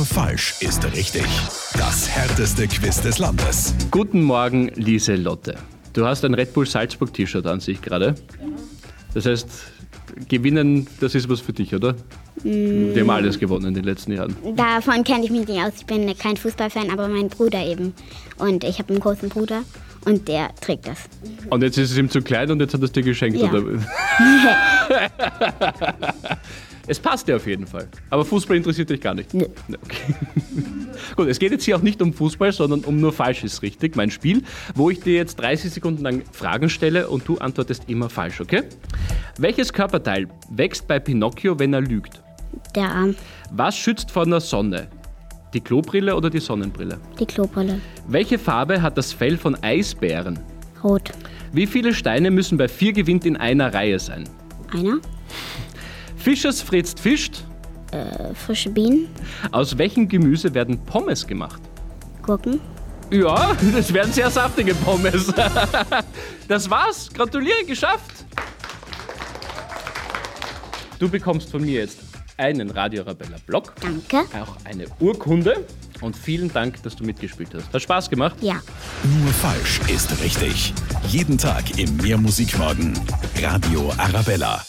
Nur falsch ist richtig. Das härteste Quiz des Landes. Guten Morgen, Lieselotte. Du hast ein Red Bull Salzburg T-Shirt an sich gerade. Das heißt, gewinnen, das ist was für dich, oder? Die haben alles gewonnen in den letzten Jahren. Davon kenne ich mich nicht aus. Ich bin kein Fußballfan, aber mein Bruder eben. Und ich habe einen großen Bruder und der trägt das. Und jetzt ist es ihm zu klein und jetzt hat er es dir geschenkt, Ja. oder? es passt dir auf jeden Fall. Aber Fußball interessiert dich gar nicht. Nö. Ne, Okay. Gut, es geht jetzt hier auch nicht um Fußball, sondern um nur falsch ist richtig. Mein Spiel, wo ich dir jetzt 30 Sekunden lang Fragen stelle und du antwortest immer falsch, okay? Welches Körperteil wächst bei Pinocchio, wenn er lügt? Der Arm, Was schützt vor der Sonne? Die Klobrille oder die Sonnenbrille? die Klobrille, Welche Farbe hat das Fell von Eisbären? rot. Wie viele Steine müssen bei vier gewinnt in einer Reihe sein? Einer, Fischers fritzt fischt. äh, frische Bienen, Aus welchem Gemüse werden Pommes gemacht? Gurken. Ja, das wären sehr saftige Pommes. Das war's. Gratuliere, geschafft. Du bekommst von mir jetzt einen Radio Arabella Blog, Danke. auch eine Urkunde und vielen Dank, dass du mitgespielt hast. Hat Spaß gemacht? Ja. Nur falsch ist richtig. Jeden Tag im Mehrmusikmorgen. Radio Arabella.